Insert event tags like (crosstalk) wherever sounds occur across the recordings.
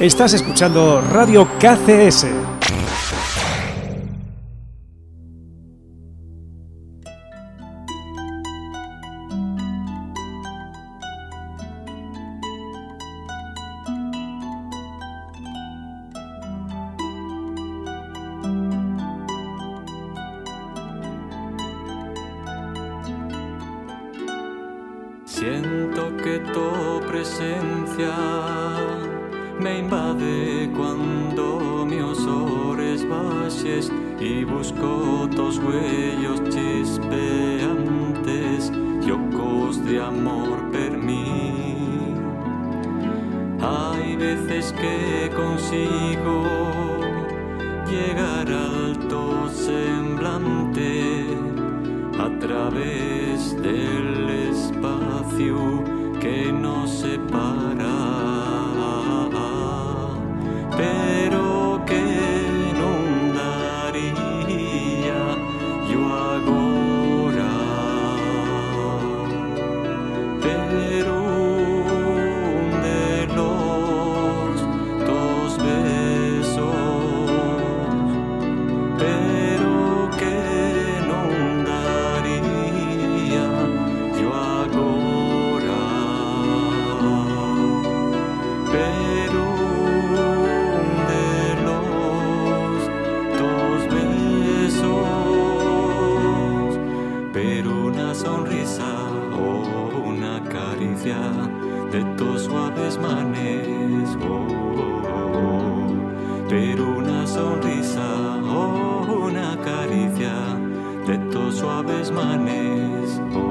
Estás escuchando Radio KCS. de tus suaves manes.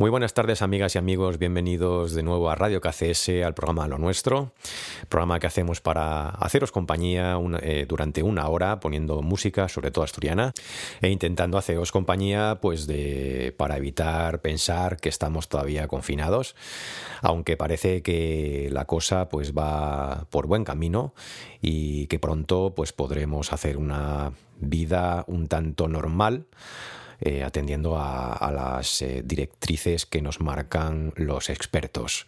Muy buenas tardes amigas y amigos, bienvenidos de nuevo a Radio KCS, al programa Lo Nuestro, programa que hacemos para haceros compañía eh, durante una hora poniendo música, sobre todo asturiana, e intentando haceros compañía pues de, para evitar pensar que estamos todavía confinados, aunque parece que la cosa pues va por buen camino y que pronto pues podremos hacer una vida un tanto normal eh, atendiendo a, las eh, directrices que nos marcan los expertos.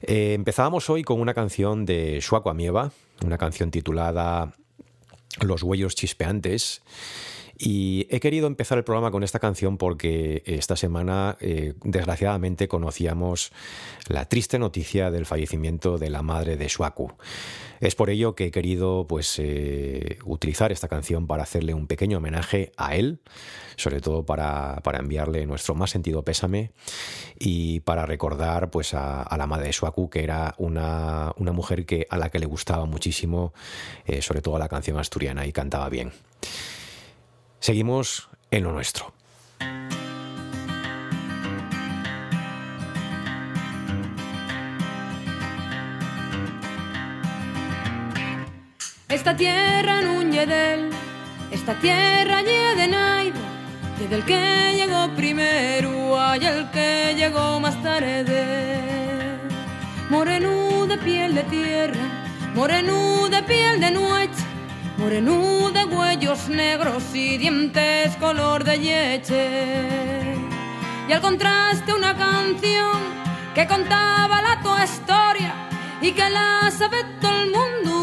Eh, empezábamos hoy con una canción de Shuako Amieva, una canción titulada Los huellos chispeantes. Y he querido empezar el programa con esta canción porque esta semana, eh, desgraciadamente, conocíamos la triste noticia del fallecimiento de la madre de Shuaku. Es por ello que he querido pues, eh, utilizar esta canción para hacerle un pequeño homenaje a él, sobre todo para, enviarle nuestro más sentido pésame y para recordar pues, a, la madre de Shuaku, que era una, mujer que, a la que le gustaba muchísimo, eh, sobre todo la canción asturiana, y cantaba bien. Seguimos en lo nuestro. Esta tierra no él, esta tierra ye de del que llegó primero hay el que llegó más tarde. Moreno de piel de tierra, moreno de piel de noche, moreno de huellos negros y dientes color de leche. Y al contraste una canción que contaba la tu historia y que la sabe todo el mundo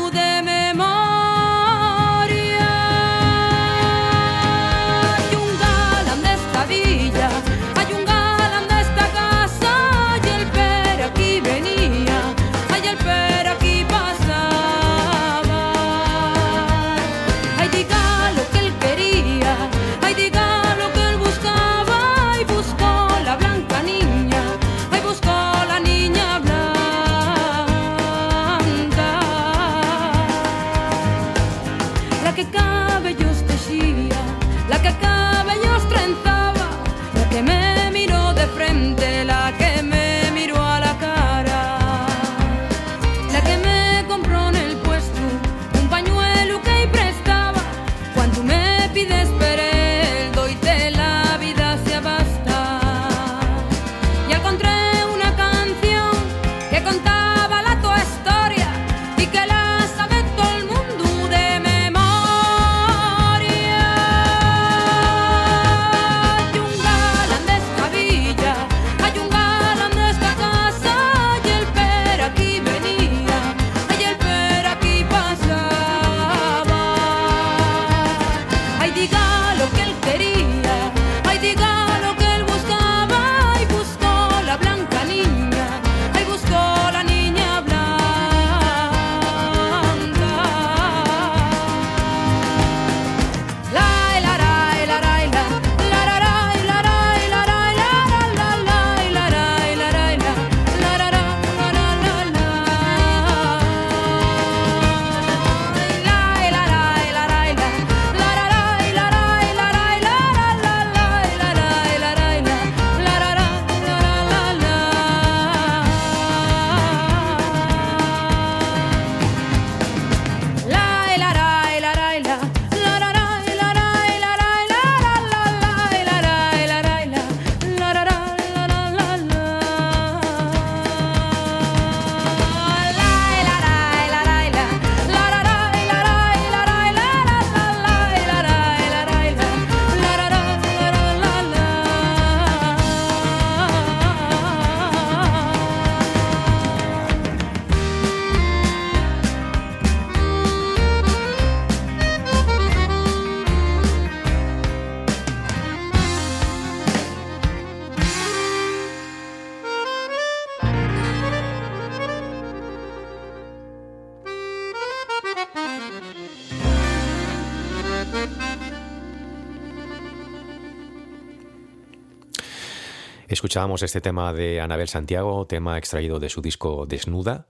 Escuchábamos este tema de Anabel Santiago, tema extraído de su disco Desnuda,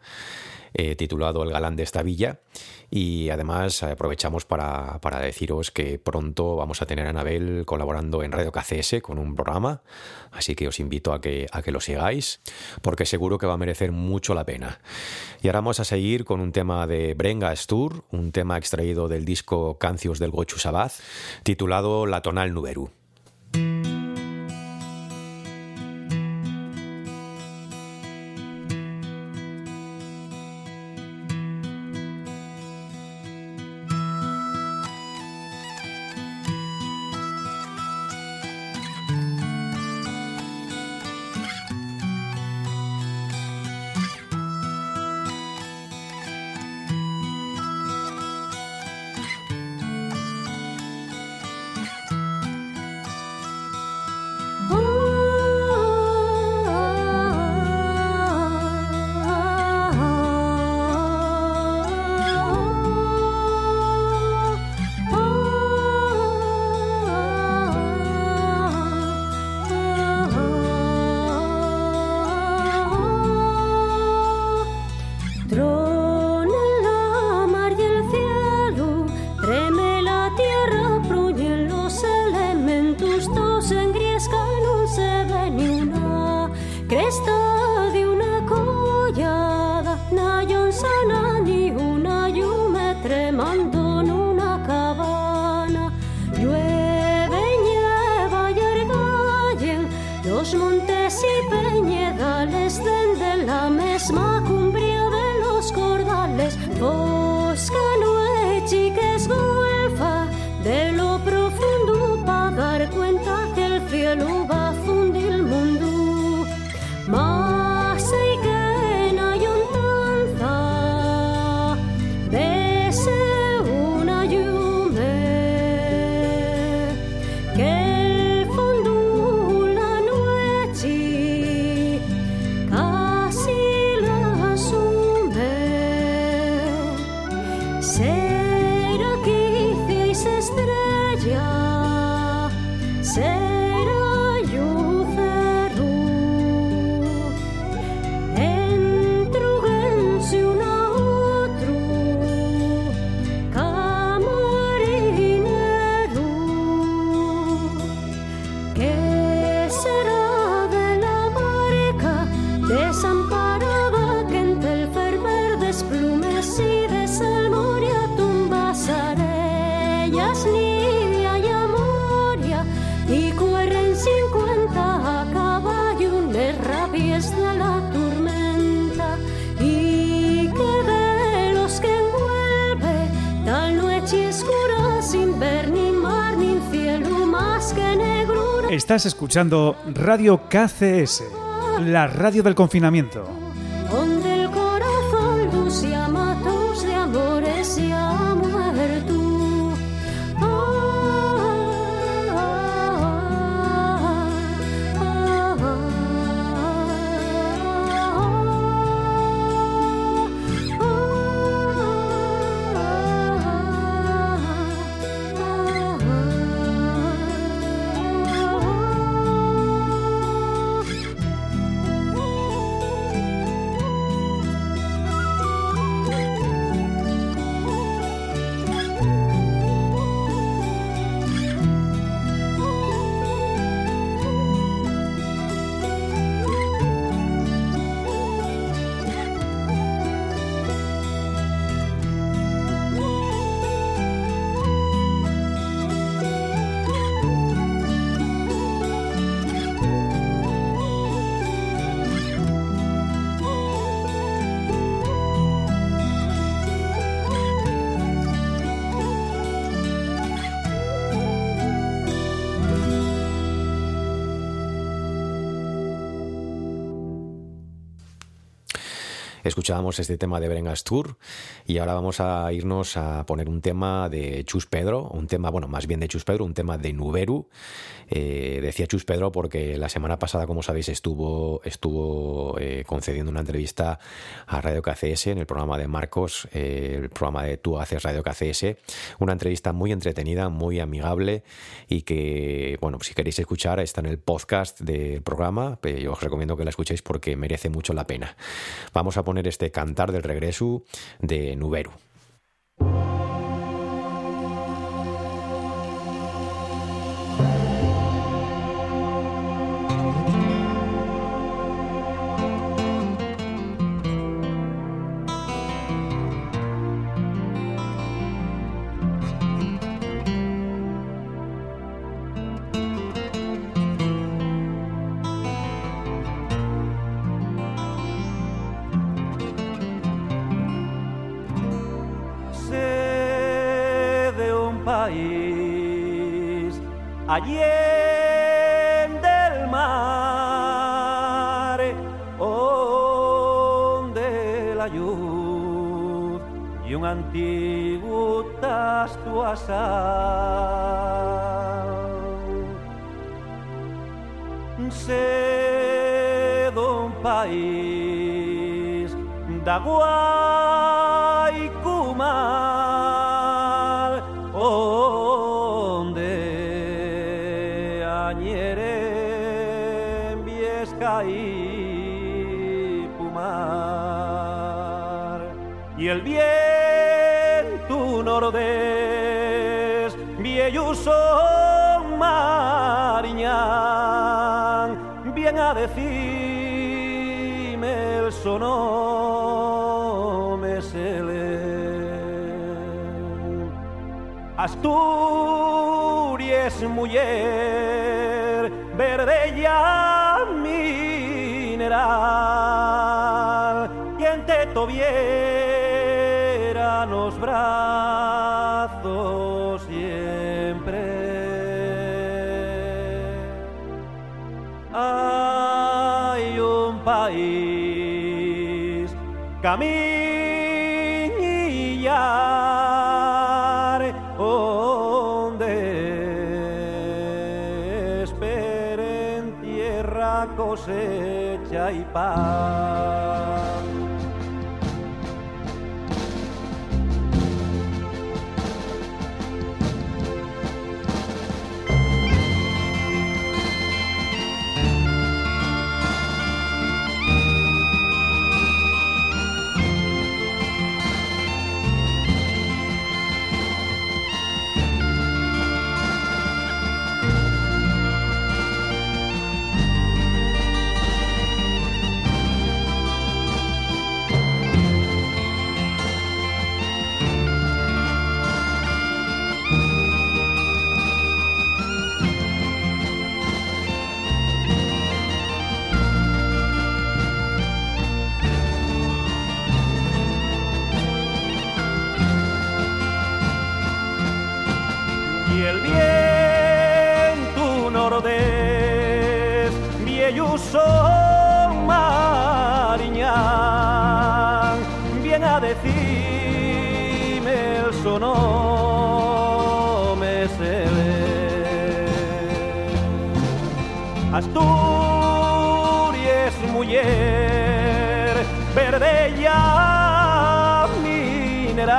eh, titulado El galán de esta villa. Y además aprovechamos para, deciros que pronto vamos a tener a Anabel colaborando en Radio KCS con un programa, así que os invito a que, a que lo sigáis, porque seguro que va a merecer mucho la pena. Y ahora vamos a seguir con un tema de Brenga Stur, un tema extraído del disco Cancios del Gochu Sabaz, titulado La Tonal Nuberu. Estás escuchando Radio KCS, la radio del confinamiento. Escuchábamos este tema de Brengastur y ahora vamos a irnos a poner un tema de Chus Pedro, un tema, bueno, más bien de Chus Pedro, un tema de Nuberu. Eh, decía Chus Pedro porque la semana pasada, como sabéis, estuvo, estuvo eh, concediendo una entrevista a Radio KCS en el programa de Marcos, eh, el programa de Tú haces Radio KCS. Una entrevista muy entretenida, muy amigable y que, bueno, si queréis escuchar, está en el podcast del programa. Yo os recomiendo que la escuchéis porque merece mucho la pena. Vamos a poner este cantar del regreso de Nuberu. Viejos son mariñán. Bien a decirme el sonó me se le Asturias mujer verde ya mineral. Quien te tuviera los brazos país camillar donde esperen tierra cosecha y paz. Mariñán viene a decirme el sonó me se ve Asturias mujer verde ya mineral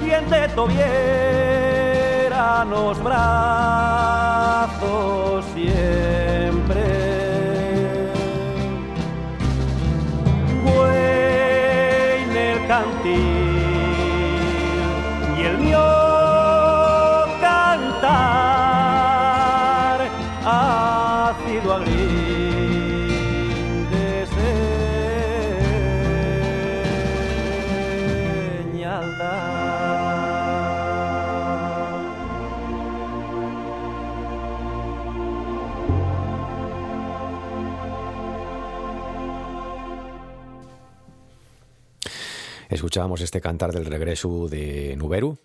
quien te tuviera los brazos Escuchábamos este cantar del regreso de Nuberu.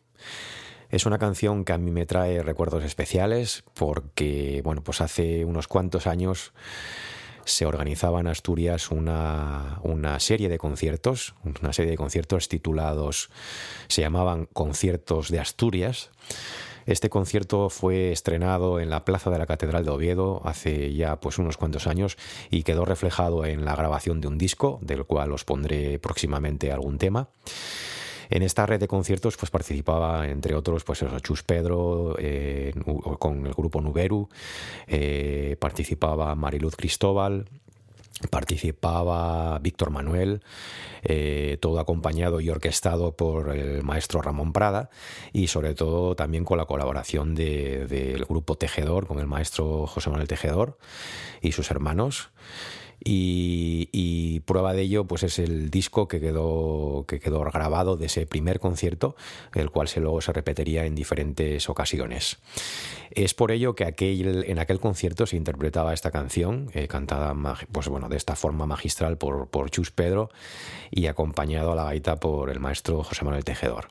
Es una canción que a mí me trae recuerdos especiales porque, bueno, pues hace unos cuantos años se organizaba en Asturias una, una serie de conciertos, una serie de conciertos titulados, se llamaban Conciertos de Asturias. Este concierto fue estrenado en la Plaza de la Catedral de Oviedo hace ya pues unos cuantos años y quedó reflejado en la grabación de un disco, del cual os pondré próximamente algún tema. En esta red de conciertos pues participaba, entre otros, pues Chus Pedro, eh, con el grupo Nuberu, eh, participaba Mariluz Cristóbal, participaba Víctor Manuel, eh, todo acompañado y orquestado por el maestro Ramón Prada y sobre todo también con la colaboración de- del grupo Tejedor, con el maestro José Manuel Tejedor y sus hermanos. Y, prueba de ello pues es el disco que quedó, que quedó grabado de ese primer concierto, el cual se, luego se repetiría en diferentes ocasiones. Es por ello que en aquel concierto se interpretaba esta canción, eh, cantada pues, bueno, de esta forma magistral por, por Chus Pedro y acompañado a la gaita por el maestro José Manuel Tejedor.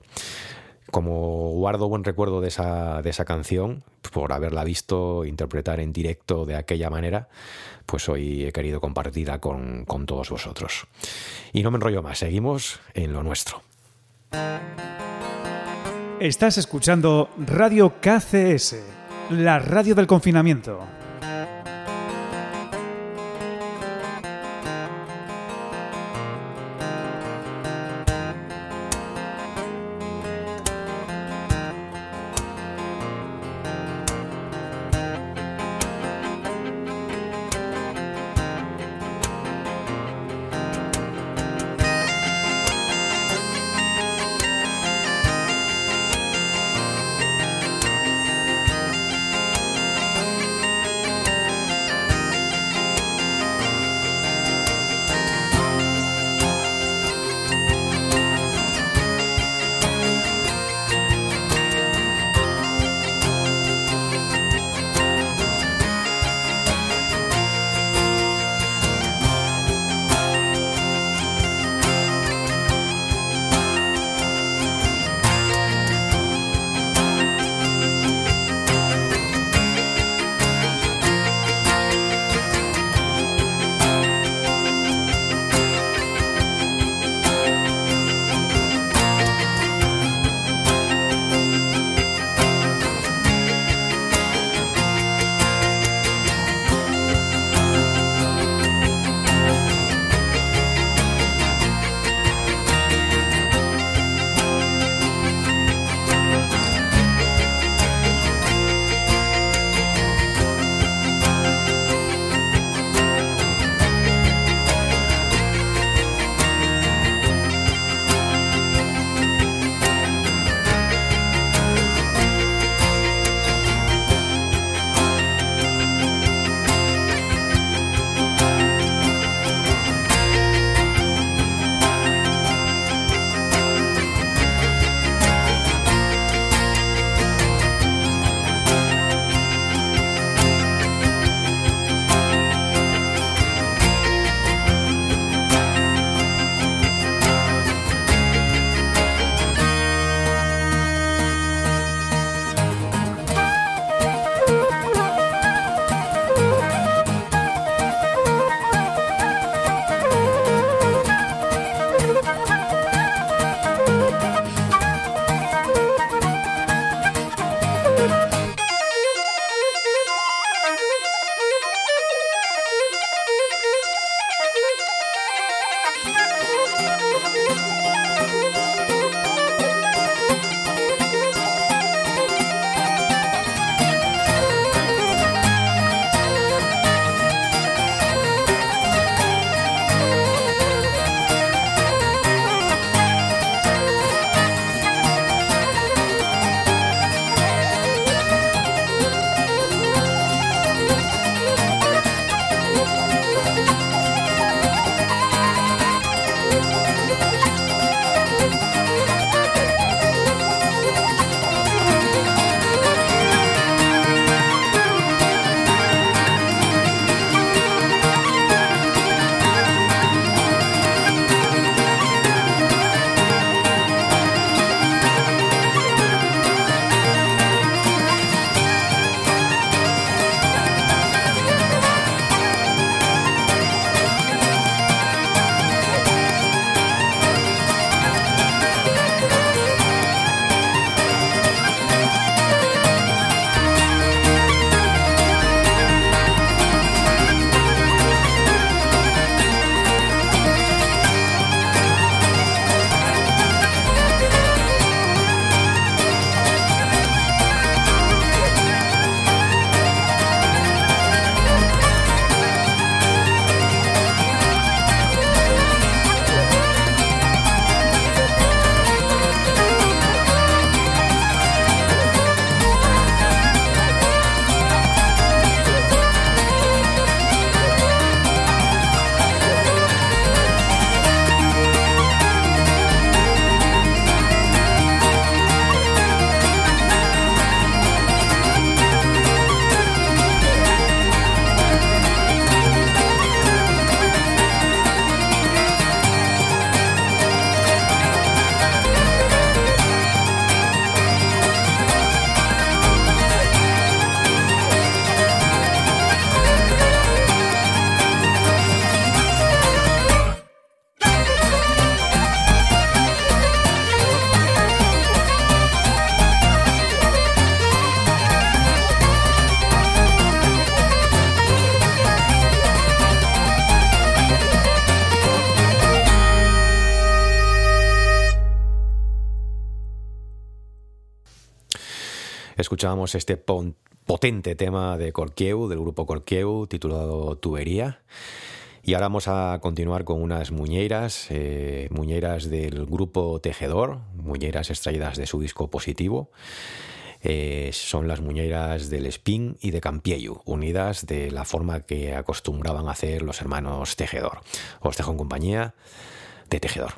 Como guardo buen recuerdo de esa, de esa canción, por haberla visto interpretar en directo de aquella manera, pues hoy he querido compartirla con, con todos vosotros. Y no me enrollo más, seguimos en lo nuestro. Estás escuchando Radio KCS, la radio del confinamiento. Escuchábamos este potente tema de Corquieu, del grupo Corquieu, titulado Tubería. Y ahora vamos a continuar con unas muñeiras, eh, del grupo Tejedor, muñeiras extraídas de su disco positivo. Eh, son las muñeiras del Spin y de Campiello, unidas de la forma que acostumbraban hacer los hermanos Tejedor. Os dejo en compañía de Tejedor.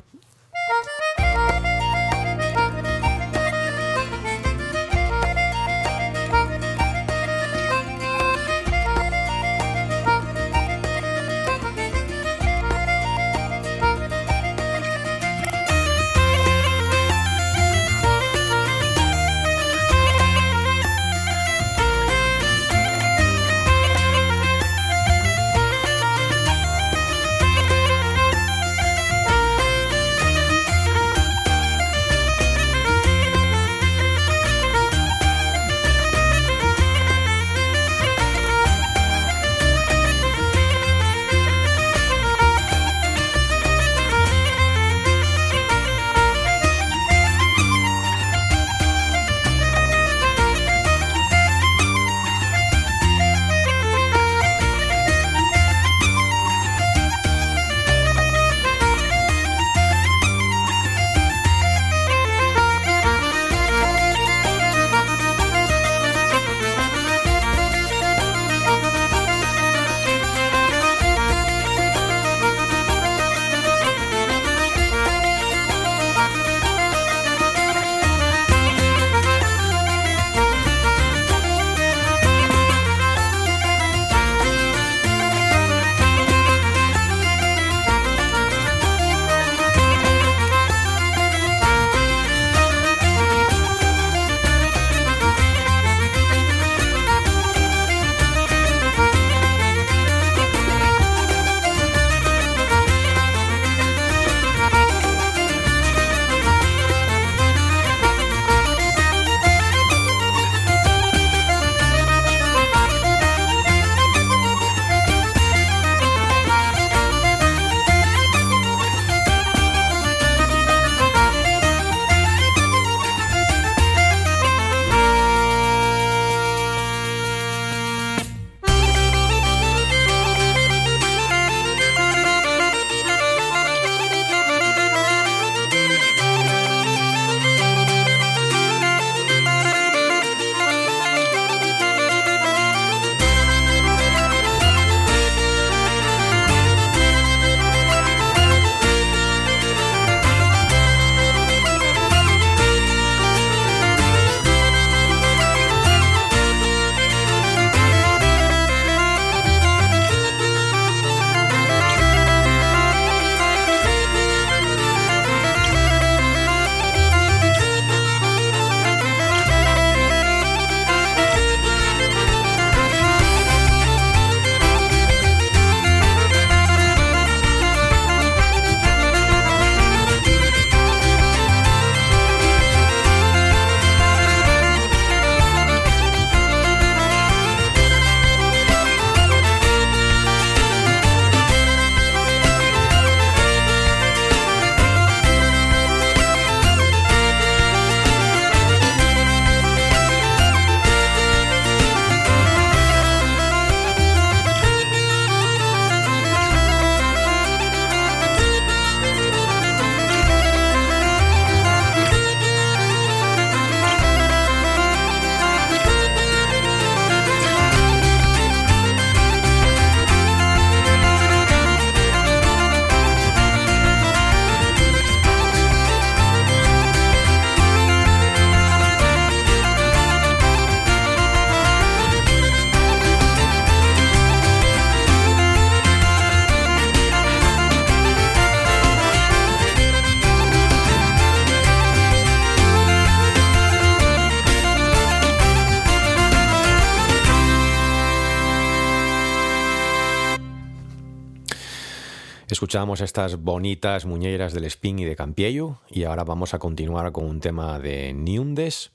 Escuchamos estas bonitas muñeiras del Spin y de Campiello y ahora vamos a continuar con un tema de Niundes.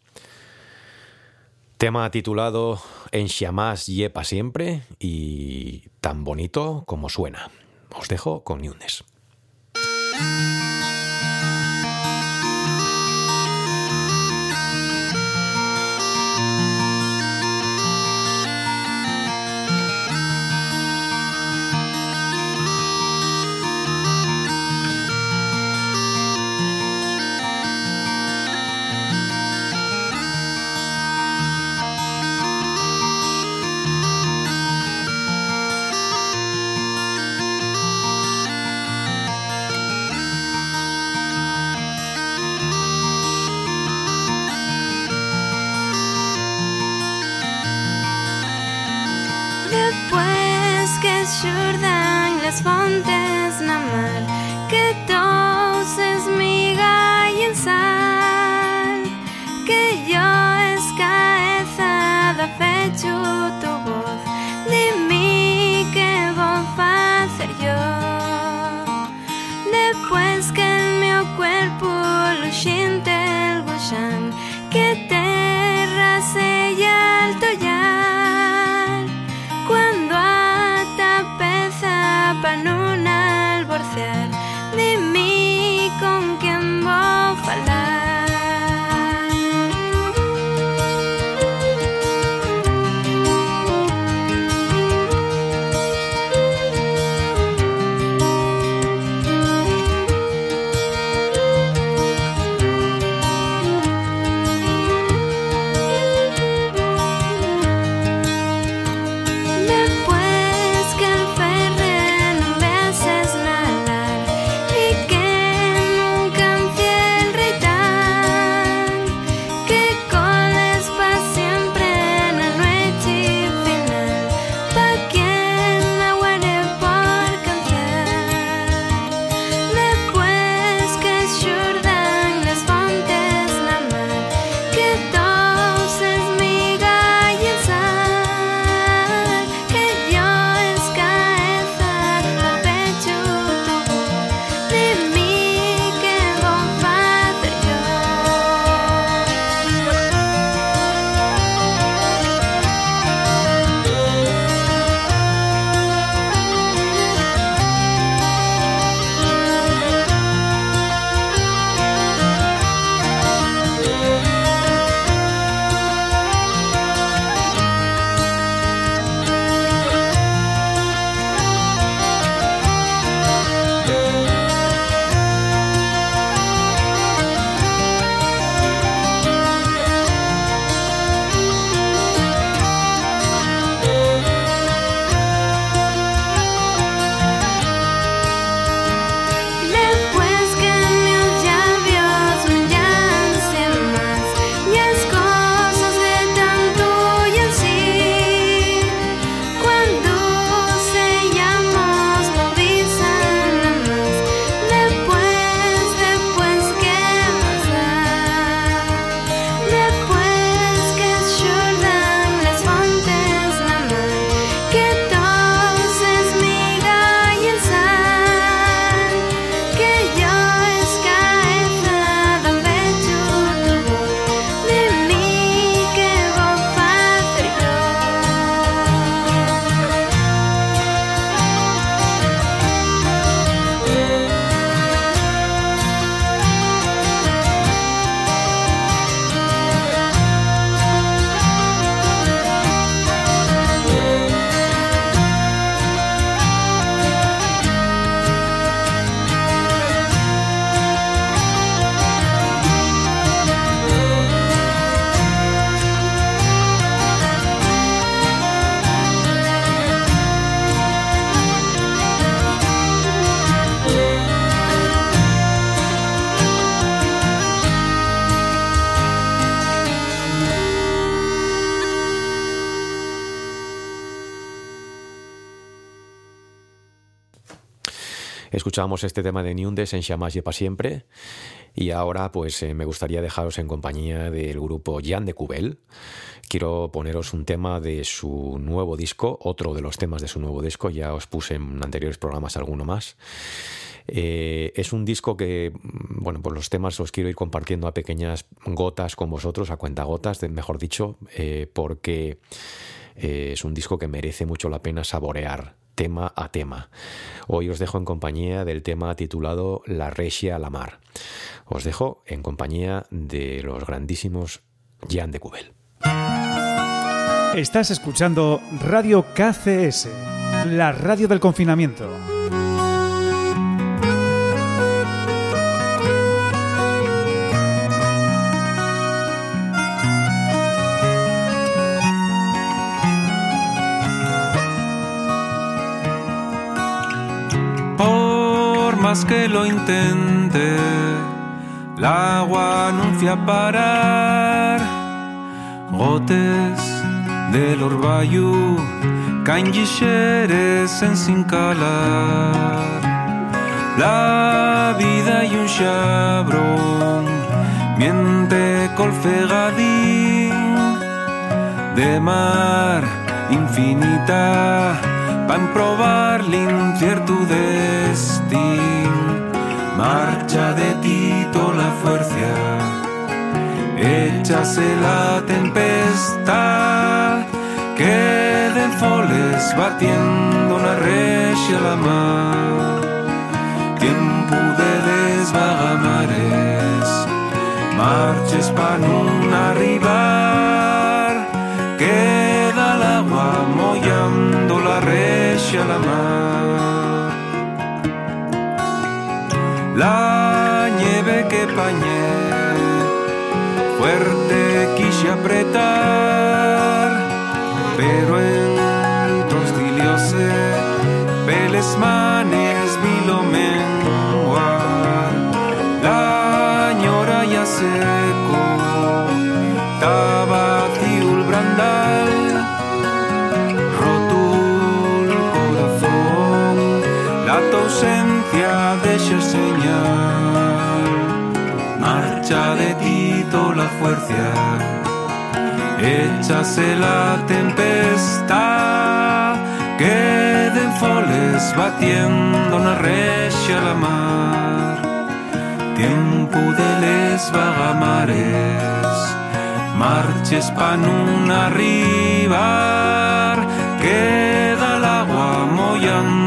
Tema titulado En Xiamás Yepa siempre y tan bonito como suena. Os dejo con Niundes. Escuchábamos este tema de Niundes en Chamas y para siempre. Y ahora, pues eh, me gustaría dejaros en compañía del grupo Jan de Cubel. Quiero poneros un tema de su nuevo disco, otro de los temas de su nuevo disco. Ya os puse en anteriores programas alguno más. Eh, es un disco que, mm, bueno, pues los temas los quiero ir compartiendo a pequeñas gotas con vosotros, a cuentagotas, mejor dicho, eh, porque es un disco que merece mucho la pena saborear tema a tema. Hoy os dejo en compañía del tema titulado La Regia a la Mar. Os dejo en compañía de los grandísimos Jan de Cubel. Estás escuchando Radio KCS, la radio del confinamiento. Más que lo intente, el agua anuncia parar. Gotes del orvallo Canguixeres en sin calar. La vida y un xabrón Miente colfegadín De mar infinita Pa' probar l'incierto destin Marcha de Tito la fuerza Échase la tempestad Queden foles batiendo una regia la mar. Tiempo de desvagamares Marches pa' nun arribar la mar. La nieve que pañé Fuerte quise apretar Pero en tostiliose Peles manes deja señal Marcha de Tito la fuerza. Échase la tempestad. Queden foles batiendo una regia a la mar. Tiempo de les vagamares. Marches pa' nun arribar. Queda el agua mollando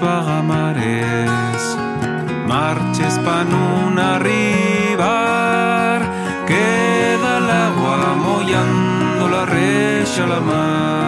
vagamares Marches pa' nun arribar Queda el agua mollando la regia a la mar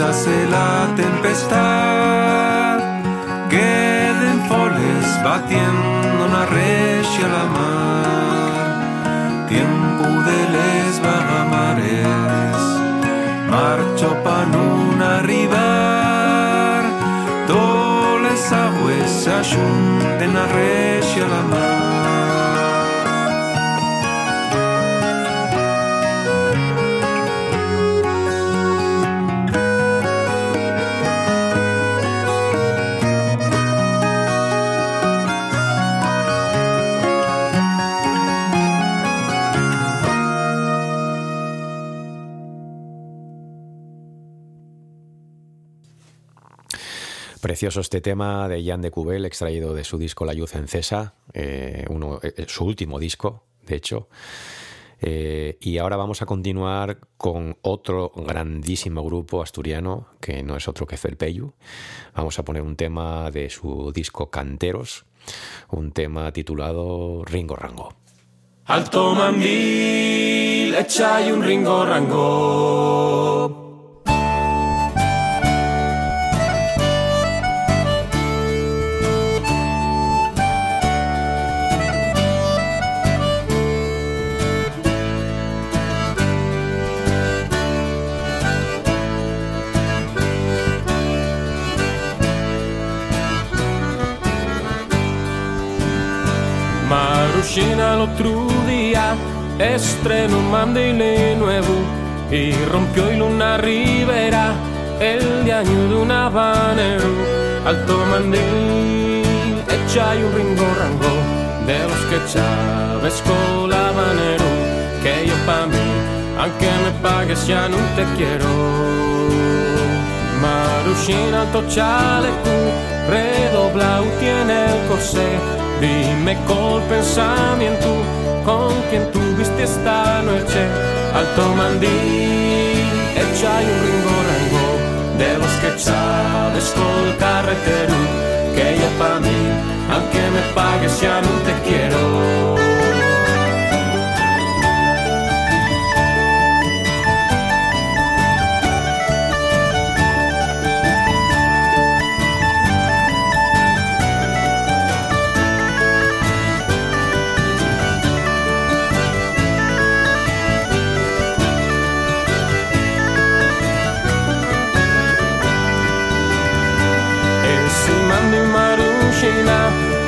Échase la tempestad. Queden foles batiendo una regia la mar. Tiempo de les vagamares Marcho pa' nun arribar Todas les agües se ajunten a regia a la mar Precioso este tema de Jan de Cubel, extraído de su disco La Luz en Cesa, eh, uno, eh, su último disco, de hecho. Eh, y ahora vamos a continuar con otro grandísimo grupo asturiano, que no es otro que Felpeyu. Vamos a poner un tema de su disco Canteros, un tema titulado Ringo Rango. Alto mandil, echa un ringo rango. Marushina el otro día estrenó un mandil nuevo y rompió y una ribera el de año de un habanero alto mandil echa y un ringo rango de los que Chávez colabanero, que yo pa' mí, aunque me pagues ya no te quiero. Marushina alto chaleco, redoblado tiene el corsé, dime col pensamiento, con quien tuviste esta noche, alto mandí, echa y un ringo rango, de los que Chávez col carretero, que ya pa' mí, aunque me pagues ya no te quiero.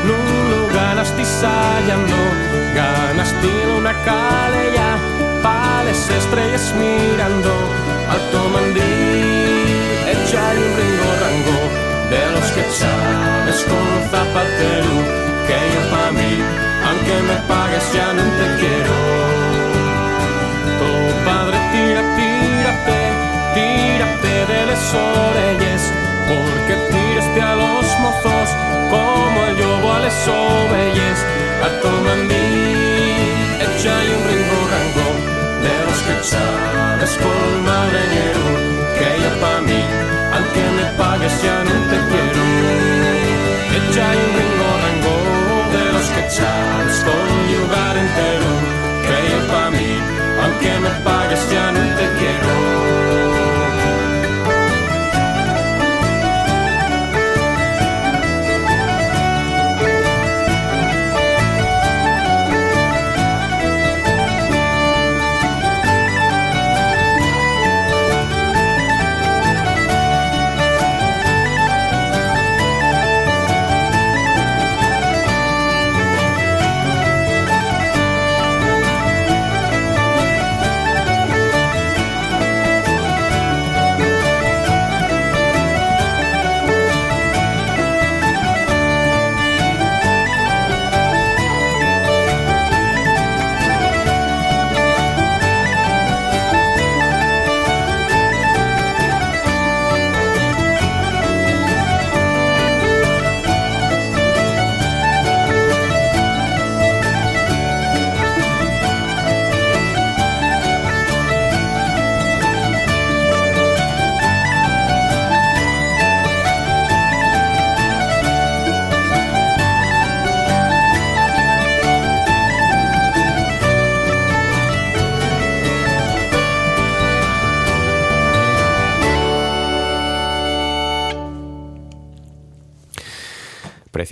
Nulo ganas tisallando, ganas tiene una calella, pales estrellas mirando, alto mandil, echa y un ringo rango, de los que sabes con zapatero, que yo pa' mí, aunque me pagues ya no te quiero. Tu padre tira, tírate, tírate de las orellas, porque tiraste a los mozos como el yobo a las ovelles, a mandil, echa y un ringo rango, de los que sabes con madreñero, que yo pa' mí, aunque me pagues ya no te quiero. Echa y un ringo rango, de los que sabes con lugar entero, que yo pa' mí, aunque me pagues ya no te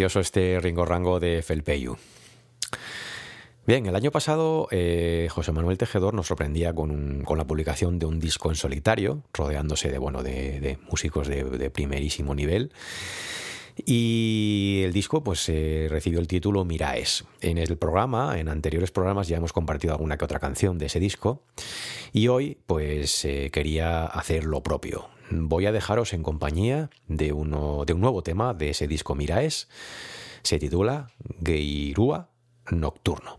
Precioso este Ringo Rango de Felpeyu. Bien, el año pasado eh, José Manuel Tejedor nos sorprendía con, con la publicación de un disco en solitario, rodeándose de, bueno, de, músicos de, de primerísimo nivel. Y el disco pues eh, recibió el título Miraes. En el programa, en anteriores programas ya hemos compartido alguna que otra canción de ese disco y hoy pues eh, quería hacer lo propio. Voy a dejaros en compañía de, uno, de un nuevo tema de ese disco Miraes. Se titula Geirúa Nocturno.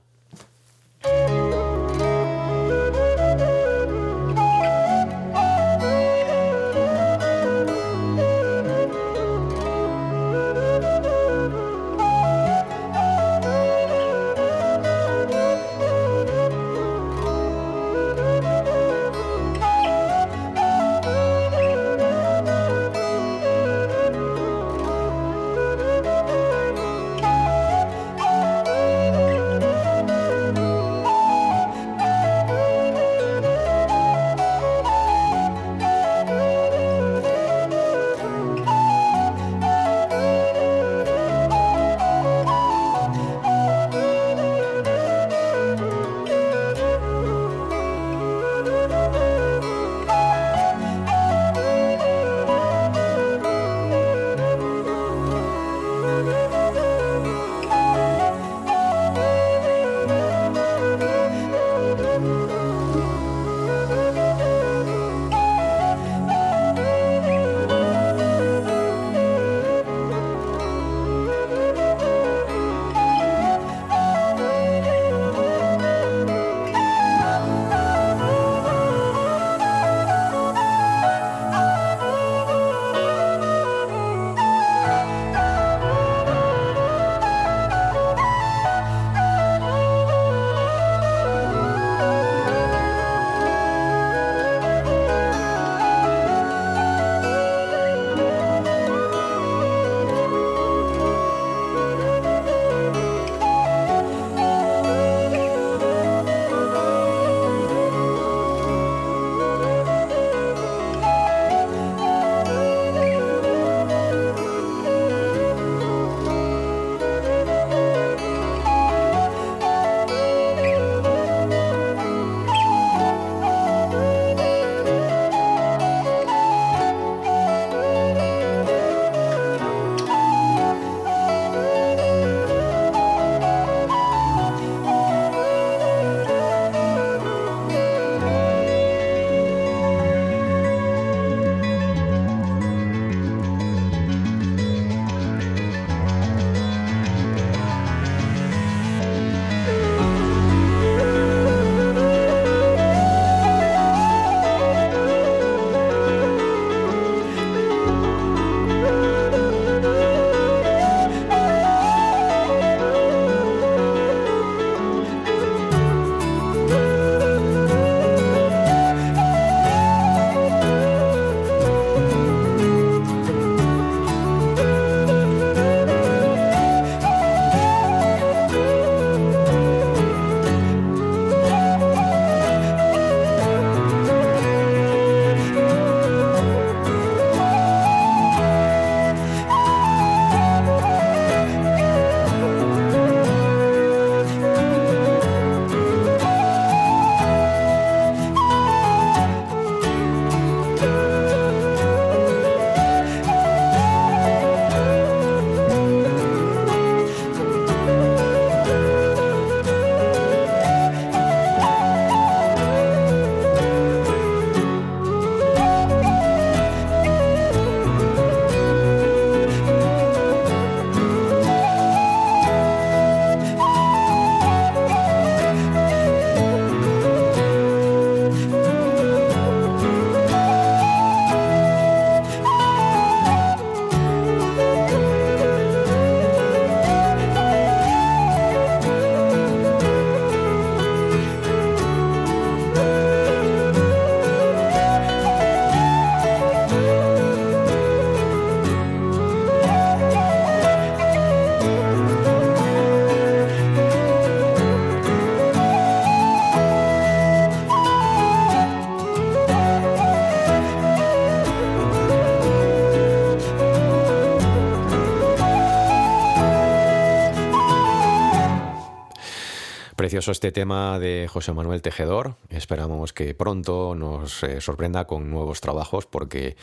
Precioso este tema de José Manuel Tejedor. Esperamos que pronto nos eh, sorprenda con nuevos trabajos porque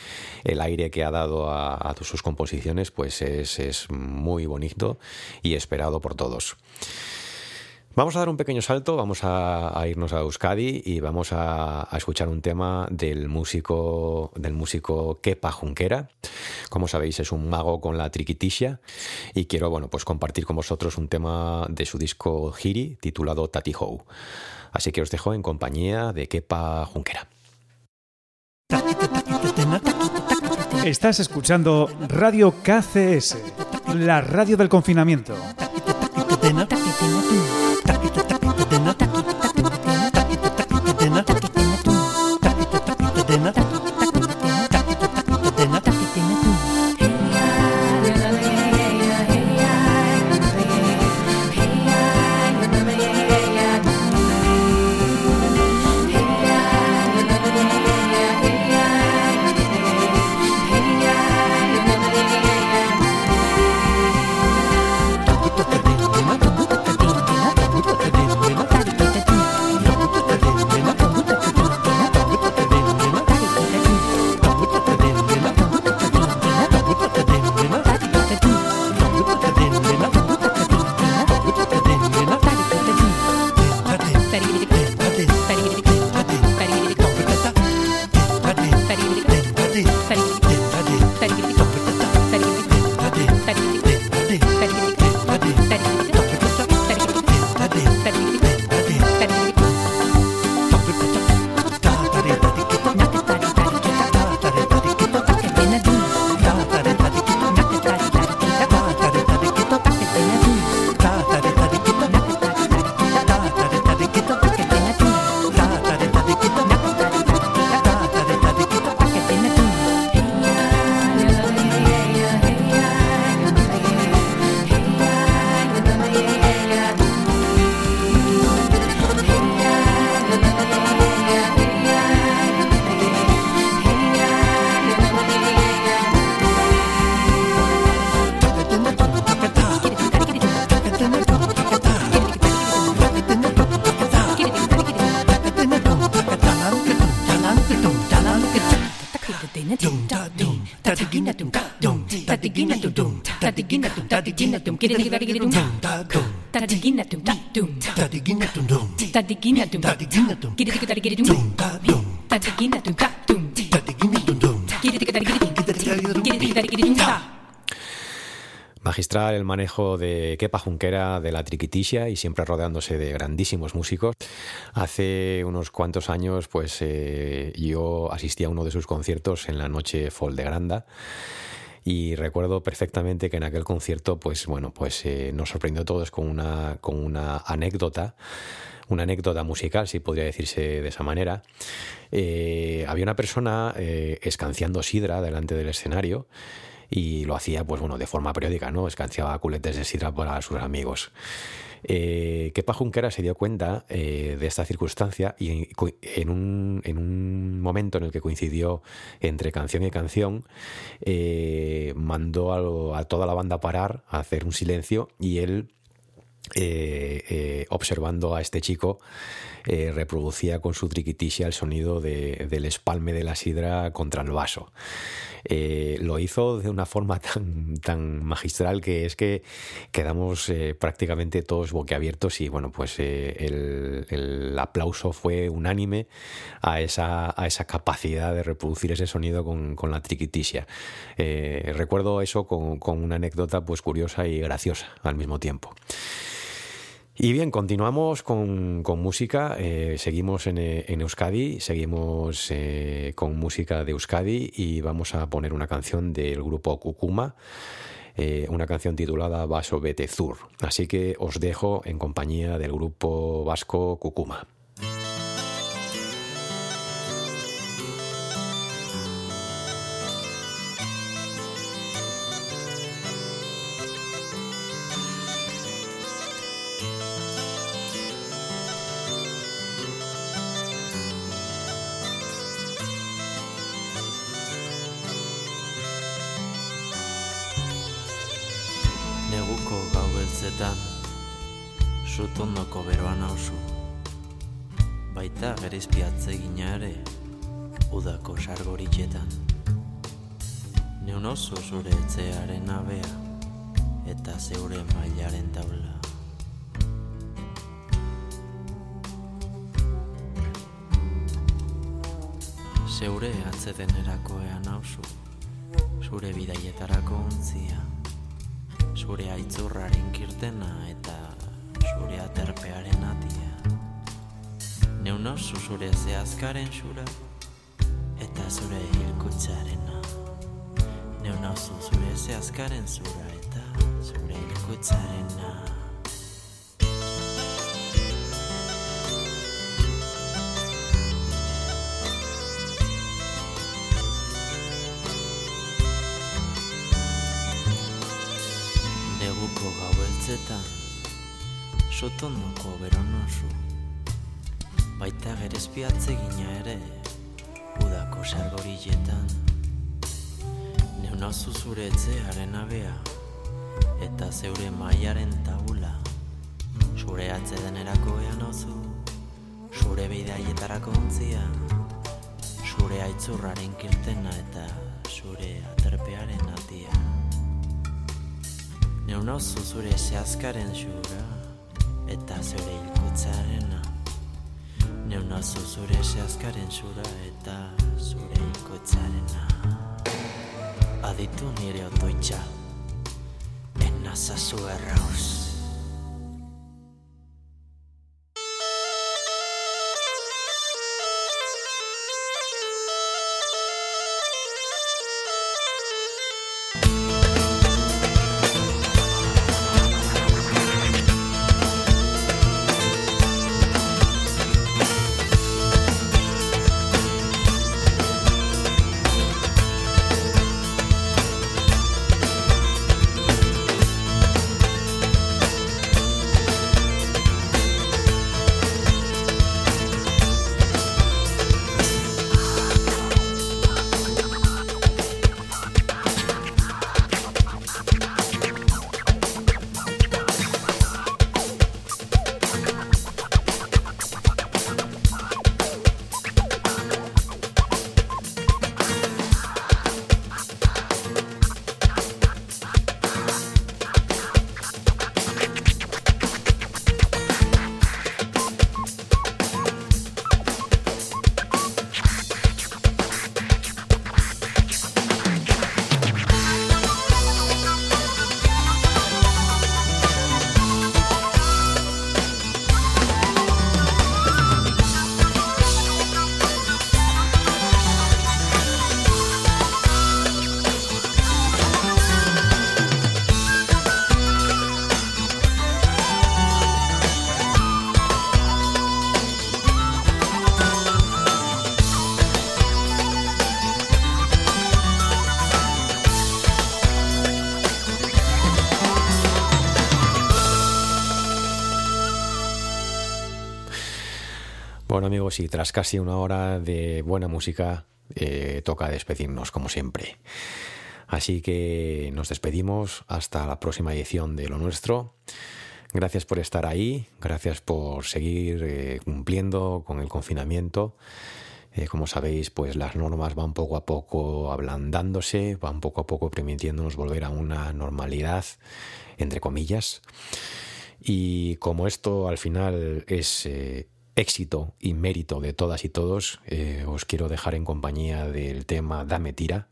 el aire que ha dado a, a sus composiciones pues es, es muy bonito y esperado por todos. Vamos a dar un pequeño salto, vamos a, irnos a Euskadi y vamos a, escuchar un tema del músico, del músico Kepa Junquera. Como sabéis, es un mago con la triquitisia y quiero bueno, pues compartir con vosotros un tema de su disco Giri titulado Tati Ho. Así que os dejo en compañía de Kepa Junquera. Estás escuchando Radio KCS, la radio del confinamiento. Magistral el manejo de Kepa Junquera de la triquitisia y siempre rodeándose de grandísimos músicos. Hace unos cuantos años, pues eh, yo asistí a uno de sus conciertos en la noche Fall de Granda y recuerdo perfectamente que en aquel concierto pues bueno pues eh, nos sorprendió a todos con una con una anécdota una anécdota musical, si podría decirse de esa manera. Eh, había una persona eh, escanciando sidra delante del escenario y lo hacía, pues bueno, de forma periódica, ¿no? Escanciaba culetes de sidra para sus amigos. Eh, Kepa Junquera se dio cuenta eh, de esta circunstancia y en un, en un, momento en el que coincidió entre canción y canción, eh, mandó a, toda la banda parar, a hacer un silencio y él eh, observando a este chico, eh, reproducía con su triquitisia el sonido de, del espalme de la sidra contra el vaso. Eh, lo hizo de una forma (laughs) tan, tan magistral que es que quedamos eh, prácticamente todos boquiabiertos y bueno, pues el, el, aplauso fue unánime a esa, a esa capacidad de reproducir ese sonido con, con la triquitisia. recuerdo eso con, con una anécdota pues curiosa y graciosa al mismo tiempo. Y bien, continuamos con, con música, eh, seguimos en, en, Euskadi, seguimos eh, con música de Euskadi y vamos a poner una canción del grupo Kukuma, eh, una canción titulada Vaso Betezur. Así que os dejo en compañía del grupo vasco Kukuma. Sotondoko beron oso Baita gerezpiatze gina ere Udako sargoriletan Neun oso zure etzearen abea Eta zeure maiaren taula Zure atzedenerako ean oso Zure bidailetarako ontzia. Zure aitzurraren kirtena eta zure aterpearen atia. Neun oso zure zehazkaren xura eta zure hilkutzarena Neun oso zure zehazkaren xura eta zure hilkutzarena Aditu nire otoitza, enazazu errauz. Y tras casi una hora de buena música, eh, toca despedirnos como siempre. Así que nos despedimos hasta la próxima edición de Lo Nuestro. Gracias por estar ahí, gracias por seguir eh, cumpliendo con el confinamiento. Eh, como sabéis, pues las normas van poco a poco ablandándose, van poco a poco permitiéndonos volver a una normalidad, entre comillas. Y como esto al final es éxito y mérito de todas y todos, eh, os quiero dejar en compañía del tema Dame Tira.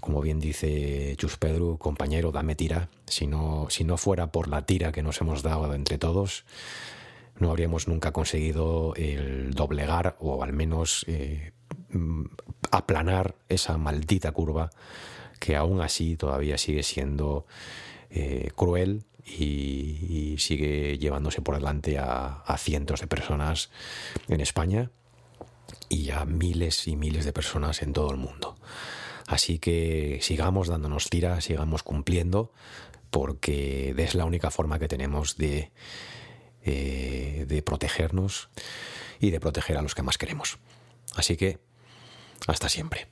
Como bien dice Chus Pedro, compañero, dame tira. Si no, si no fuera por la tira que nos hemos dado entre todos, no habríamos nunca conseguido el doblegar o al menos eh, aplanar esa maldita curva que aún así todavía sigue siendo eh, cruel y, sigue llevándose por delante a, cientos de personas en España y a miles y miles de personas en todo el mundo. Así que sigamos dándonos tiras, sigamos cumpliendo, porque es la única forma que tenemos de, eh, de protegernos y de proteger a los que más queremos. Así que, hasta siempre.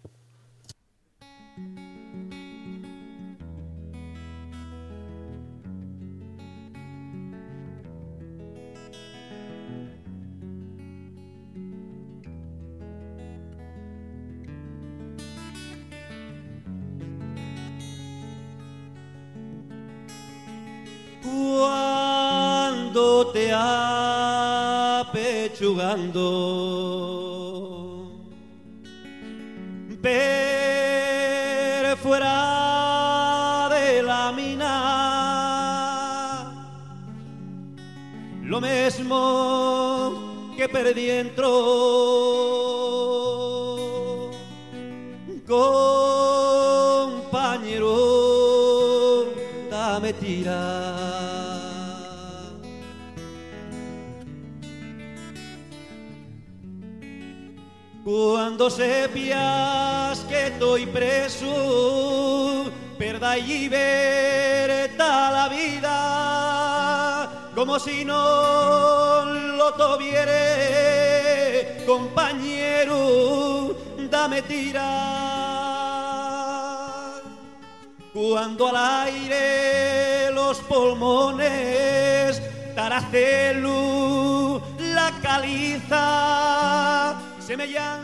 Pero fuera de la mina, lo mismo que per dentro. Compañero, dame tira. Cuando sepas que estoy preso, perda y libertad la vida, como si no lo tuviere, compañero, dame tira. Cuando al aire los pulmones, Taracelu, la caliza, semellando